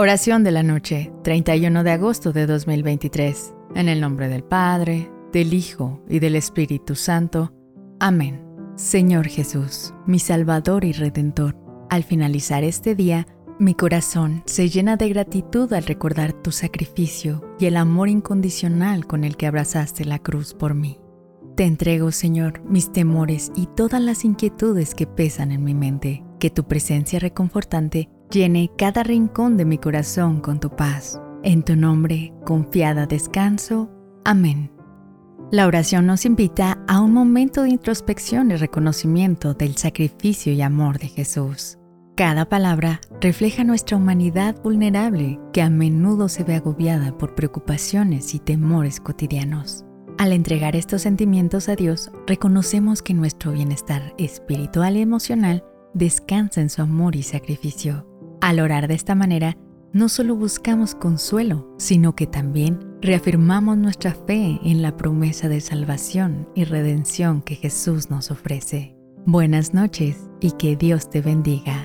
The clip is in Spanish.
Oración de la noche, 31 de agosto de 2023. En el nombre del Padre, del Hijo y del Espíritu Santo. Amén. Señor Jesús, mi Salvador y Redentor, al finalizar este día, mi corazón se llena de gratitud al recordar tu sacrificio y el amor incondicional con el que abrazaste la cruz por mí. Te entrego, Señor, mis temores y todas las inquietudes que pesan en mi mente, que tu presencia reconfortante llene cada rincón de mi corazón con tu paz. En tu nombre, confiada descanso. Amén. La oración nos invita a un momento de introspección y reconocimiento del sacrificio y amor de Jesús. Cada palabra refleja nuestra humanidad vulnerable que a menudo se ve agobiada por preocupaciones y temores cotidianos. Al entregar estos sentimientos a Dios, reconocemos que nuestro bienestar espiritual y emocional descansa en su amor y sacrificio. Al orar de esta manera, no solo buscamos consuelo, sino que también reafirmamos nuestra fe en la promesa de salvación y redención que Jesús nos ofrece. Buenas noches y que Dios te bendiga.